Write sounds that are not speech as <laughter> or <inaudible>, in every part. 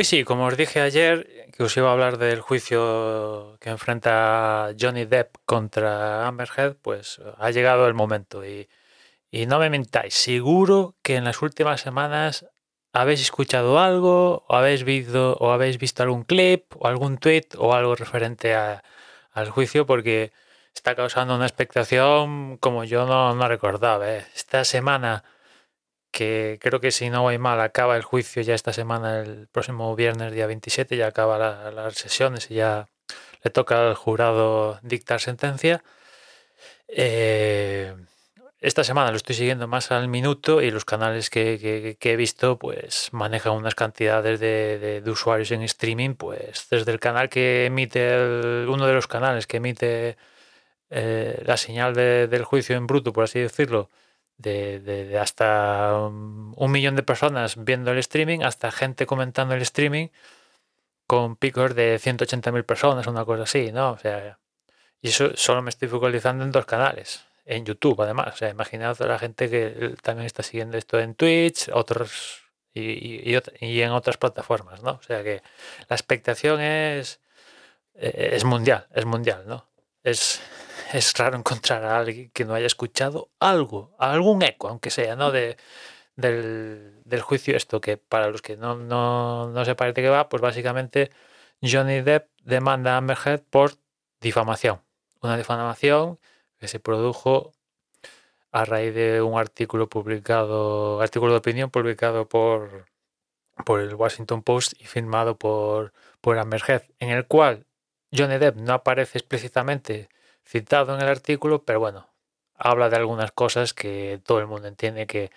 Hoy sí, como os dije ayer, que os iba a hablar del juicio que enfrenta Johnny Depp contra Amber Heard, pues ha llegado el momento. Y, no me mentáis, seguro que en las últimas semanas habéis escuchado algo, o habéis visto, o habéis visto algún clip, o algún tweet, o algo referente al juicio, porque está causando una expectación como yo no, no recordaba. ¿eh? Esta semana que creo que si no voy mal acaba el juicio ya esta semana, el próximo viernes día 27, ya acaba la- las sesiones y ya le toca al jurado dictar sentencia. Eh, esta semana lo estoy siguiendo más al minuto y los canales que, he visto pues manejan unas cantidades de, usuarios en streaming, pues desde el canal que emite, uno de los canales que emite eh, la señal de- del juicio en bruto, por así decirlo, de, hasta um, un millón de personas viendo el streaming, hasta gente comentando el streaming con picos de 180.000 personas, una cosa así, ¿no? O sea, y eso solo me estoy focalizando en dos canales, en YouTube además. O sea, imaginad a la gente que también está siguiendo esto en Twitch, otros y, y- y en otras plataformas, ¿no? O sea que la expectación es, eh, es mundial, es mundial, ¿no? Es, es raro encontrar a alguien que no haya escuchado algo, algún eco, aunque sea, ¿no? De, del, del juicio esto, que para los que no, no, no se parece que va, pues básicamente Johnny Depp demanda a Amber Heard por difamación. Una difamación que se produjo a raíz de un artículo publicado, artículo de opinión publicado por, por el Washington Post y firmado por, por Amber Heard, en el cual Johnny Depp no aparece explícitamente citado en el artículo, pero bueno, habla de algunas cosas que todo el mundo entiende que,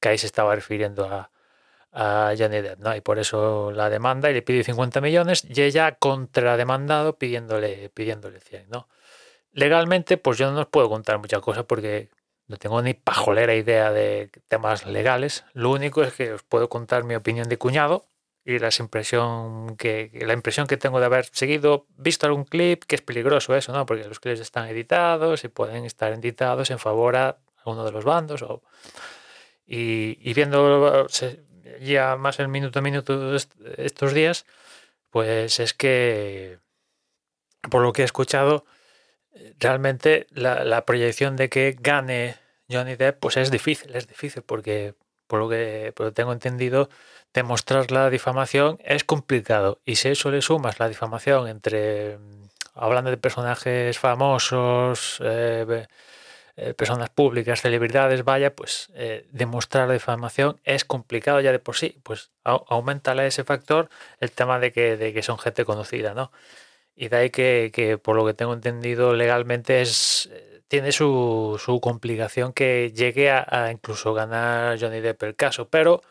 que ahí se estaba refiriendo a, a Johnny Depp, ¿no? Y por eso la demanda y le pide 50 millones y ella ha contrademandado pidiéndole, pidiéndole 100, ¿no? Legalmente, pues yo no os puedo contar muchas cosas porque no tengo ni pajolera idea de temas legales. Lo único es que os puedo contar mi opinión de cuñado y las impresión que, la impresión que tengo de haber seguido, visto algún clip, que es peligroso eso, ¿no? Porque los clips están editados y pueden estar editados en favor a uno de los bandos. O, y, y viendo ya más el minuto a minuto est- estos días, pues es que, por lo que he escuchado, realmente la, la proyección de que gane Johnny Depp pues es difícil, es difícil porque por lo que por lo tengo entendido demostrar la difamación es complicado. Y si eso le sumas la difamación entre mm, hablando de personajes famosos eh, eh, personas públicas celebridades vaya pues eh, demostrar la difamación es complicado ya de por sí. Pues au- aumentale ese factor el tema de que, de que son gente conocida no y de ahí que, que, por lo que tengo entendido legalmente es eh, tiene su, su complicación que llegue a, incluso ganar Johnny Depp el caso. Pero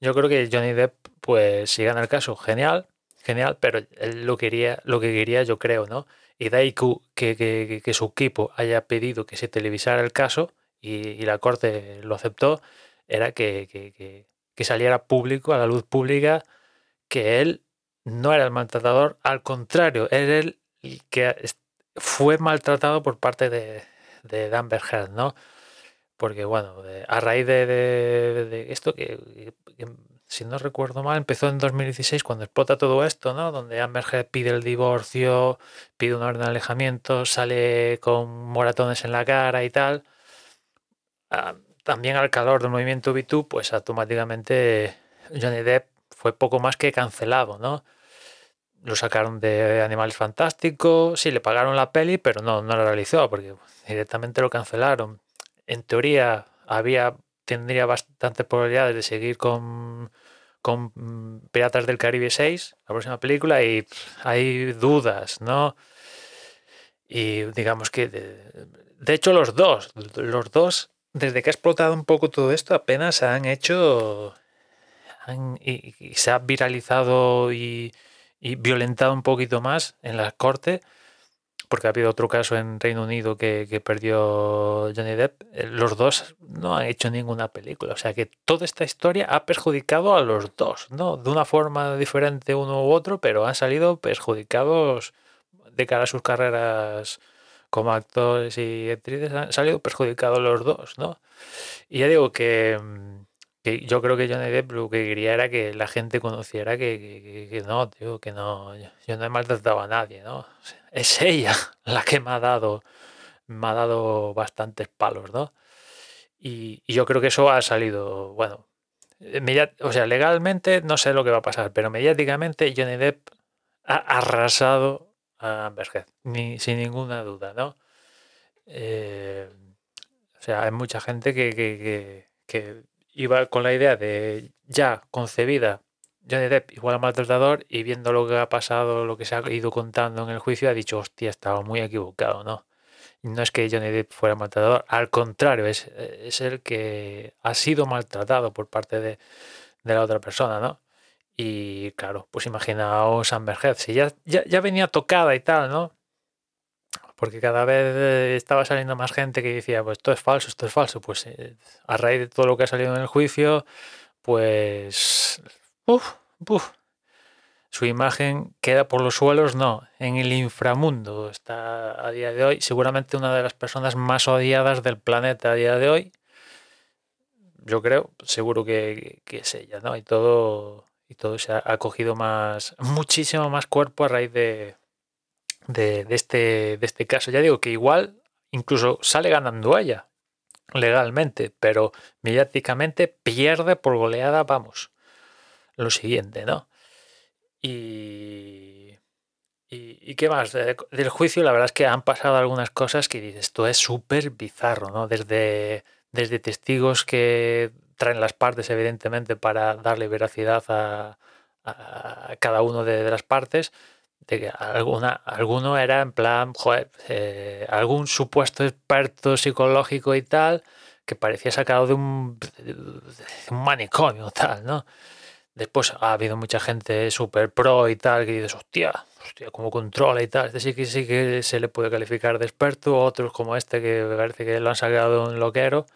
yo creo que Johnny Depp, pues si gana el caso, genial, genial, pero él lo quería, lo que quería, yo creo, ¿no? Y de ahí que, que, que- su equipo haya pedido que se televisara el caso y, y la corte lo aceptó, era que- que saliera público, a la luz pública, que él no era el maltratador, al contrario, era el que fue maltratado por parte de, de Amber Heard, ¿no? Porque, bueno, de- a raíz de, de- esto, que, si no recuerdo mal, empezó en 2016 cuando explota todo esto, ¿no? Donde Amber Heard pide el divorcio, pide un orden de alejamiento, sale con moratones en la cara y tal. Ah, también al calor del movimiento B2, pues automáticamente Johnny Depp fue poco más que cancelado, ¿no? Lo sacaron de Animales Fantásticos, sí, le pagaron la peli, pero no, no la realizó, porque directamente lo cancelaron. En teoría, había, tendría bastantes probabilidades de seguir con, con mm, Piratas del Caribe 6, la próxima película, y hay dudas, ¿no? Y digamos que, de, de hecho, los dos, los dos, desde que ha explotado un poco todo esto, apenas han hecho y, se ha viralizado y, violentado un poquito más en la corte, porque ha habido otro caso en Reino Unido que, que perdió Johnny Depp. Eh, Los dos no han hecho ninguna película, o sea que toda esta historia ha perjudicado a los dos, ¿no? De una forma diferente uno u otro, pero han salido perjudicados de cara a sus carreras como actores y actrices, han salido perjudicados los dos, ¿no? Y ya digo que, mm, que yo creo que Johnny Depp lo que quería era que la gente conociera que, que- no, tío, que no, yo, no he maltratado a nadie, ¿no? <laughs> Es ella la que me ha dado, me ha dado bastantes palos, ¿no? Y, yo creo que eso ha salido, bueno, eh, o sea, legalmente no sé lo que va a pasar, pero mediáticamente Johnny Depp ha arrasado a Amber Heard, ni, sin ninguna duda, ¿no? Eh, o sea, hay mucha gente que- que iba con la idea de ya concebida Johnny Depp igual a maltratador y viendo lo que ha pasado, lo que se ha ido contando en el juicio, ha dicho, hostia, estaba muy equivocado, ¿no? No es que Johnny Depp fuera maltratador, al contrario, es, es el que ha sido maltratado por parte de, de la otra persona, ¿no? Y claro, pues imaginaos Amber Heard, si ya, ya, ya venía tocada y tal, ¿no? Porque cada vez eh, estaba saliendo más gente que decía, pues esto es falso, esto es falso. Pues eh, a raíz de todo lo que ha salido en el juicio, pues... Uf, uf, su imagen queda por los suelos, no, en el inframundo. Está a día de hoy seguramente una de las personas más odiadas del planeta a día de hoy. Yo creo, seguro que, que es ella, ¿no? Y todo, y todo se ha, ha cogido más, <laughs> muchísimo más cuerpo a raíz de, de, este, de este caso. Ya digo que igual incluso sale ganando ella legalmente, pero mediáticamente pierde por goleada, vamos, lo siguiente, ¿no? Y, y, qué más? De- del juicio, la verdad es que han pasado algunas cosas que dices, esto es súper bizarro, ¿no? Desde, desde testigos que traen las partes, evidentemente, para darle veracidad a, a cada uno de, de las partes, de que alguna, alguno era en plan, joder, eh, algún supuesto experto psicológico y tal, que parecía sacado de un, de un manicomio tal, ¿no? Después ha habido mucha gente súper pro y tal, que dices, hostia, hostia, cómo controla y tal. Este sí que sí que se le puede calificar de experto. Otros como este, que parece que lo han sacado un loquero,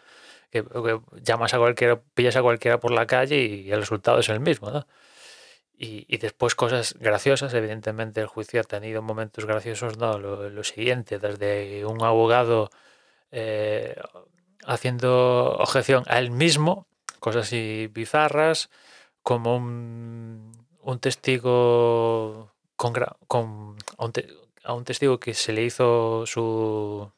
que, que llamas a cualquiera, pillas a cualquiera por la calle y el resultado es el mismo, ¿no? Y, después cosas graciosas, evidentemente el juicio ha tenido momentos graciosos, ¿no? Lo, siguiente, desde un abogado eh, haciendo objeción a él mismo, cosas así bizarras, como un, testigo con, con a, un testigo que se le hizo su,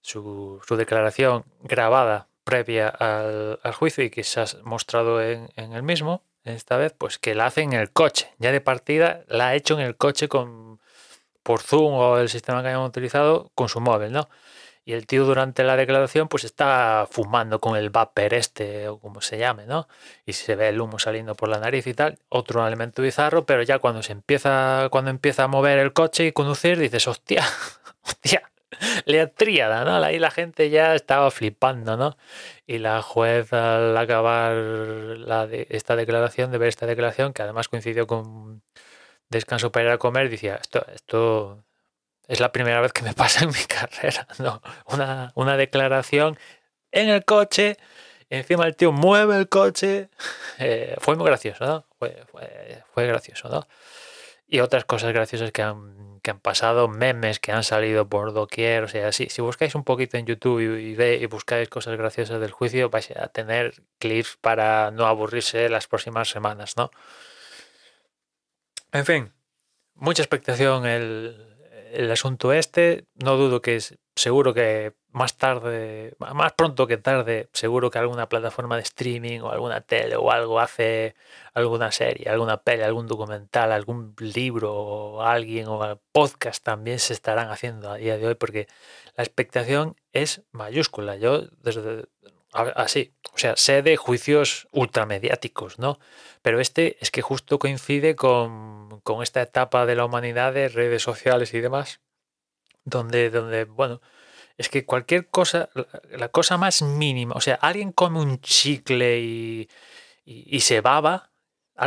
su, su declaración grabada previa al, juicio y que se ha mostrado en el mismo, esta vez, pues que la hace en el coche. Ya de partida la ha hecho en el coche con por Zoom o el sistema que hayan utilizado con su móvil, ¿no? Y el tío durante la declaración pues está fumando con el vapor este o como se llame, ¿no? Y se ve el humo saliendo por la nariz y tal, otro elemento bizarro, pero ya cuando se empieza cuando empieza a mover el coche y conducir dices, hostia, <laughs> hostia, la tríada, ¿no? Ahí la gente ya estaba flipando, ¿no? Y la juez al acabar de- esta declaración, de ver esta declaración, que además coincidió con descanso para ir a comer, decía, esto, esto es la primera vez que me pasa en mi <laughs> carrera, ¿no? Una, una declaración en el coche, encima el tío mueve el coche, <laughs> eh, fue muy gracioso, ¿no? Fue, fue gracioso, ¿no? Y otras cosas graciosas que han, que han pasado, memes que han salido por doquier, o sea, si, si buscáis un poquito en YouTube y, y, buscáis cosas graciosas del juicio, vais a tener clips para no aburrirse las próximas semanas, ¿no? En fin, mucha expectación el, el asunto este. No dudo que es seguro que más tarde, más pronto que tarde, seguro que alguna plataforma de streaming o alguna tele o algo hace alguna serie, alguna peli, algún documental, algún libro o alguien o podcast también se estarán haciendo a día de hoy porque la expectación es mayúscula. Yo desde así, o sea, sé de juicios ultramediáticos, ¿no? Pero este es que justo coincide con, con esta etapa de la humanidad de redes sociales y demás, donde, donde bueno, es que cualquier cosa, la cosa más mínima, o sea, alguien come un chicle y, y, se baba,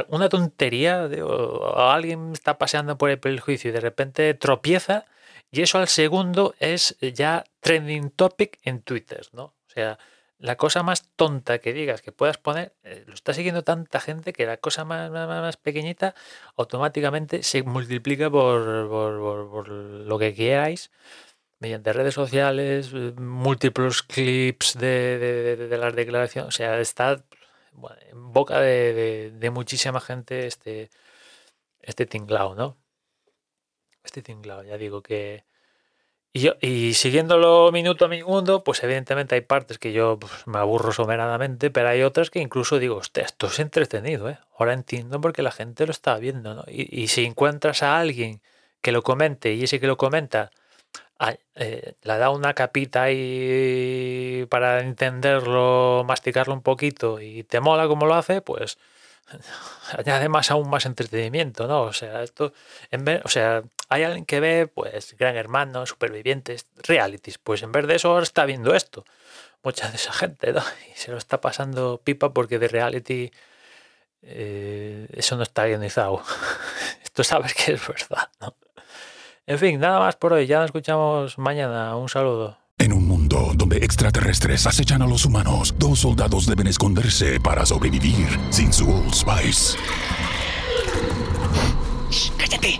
una tontería, o, alguien está paseando por el prejuicio y de repente tropieza, y eso al segundo es ya trending topic en Twitter, ¿no? O sea, la cosa más tonta que digas que puedas poner, eh, lo está siguiendo tanta gente que la cosa más, más, pequeñita automáticamente se multiplica por, por lo que queráis mediante redes sociales, eh, múltiples clips de, de, las declaraciones, o sea, está en boca de, muchísima gente este, este tinglao, ¿no? Este tinglao, ya digo que... Y, yo, y siguiéndolo minuto a minuto, pues evidentemente hay partes que yo pues, me aburro someradamente, pero hay otras que incluso digo, esto es entretenido, ¿eh? Ahora entiendo porque la gente lo está viendo, ¿no? Y, si encuentras a alguien que lo comente y ese que lo comenta eh, le da una capita ahí para entenderlo, masticarlo un poquito y te mola como lo hace, pues <laughs> añade más aún más entretenimiento, ¿no? O sea, esto, en vez, o sea, hay alguien que ve, pues, Gran Hermano, Supervivientes, realities, pues en vez de eso está viendo esto. Mucha de esa gente, ¿no? <laughs> Y se lo está pasando pipa porque de reality eh, eso no está guionizado. <laughs> esto sabes que es verdad, ¿no? En fin, nada más por hoy. Ya nos escuchamos mañana. Un saludo. En un mundo donde extraterrestres acechan a los humanos, dos soldados deben esconderse para sobrevivir sin su Old Spice. ¡Cállate!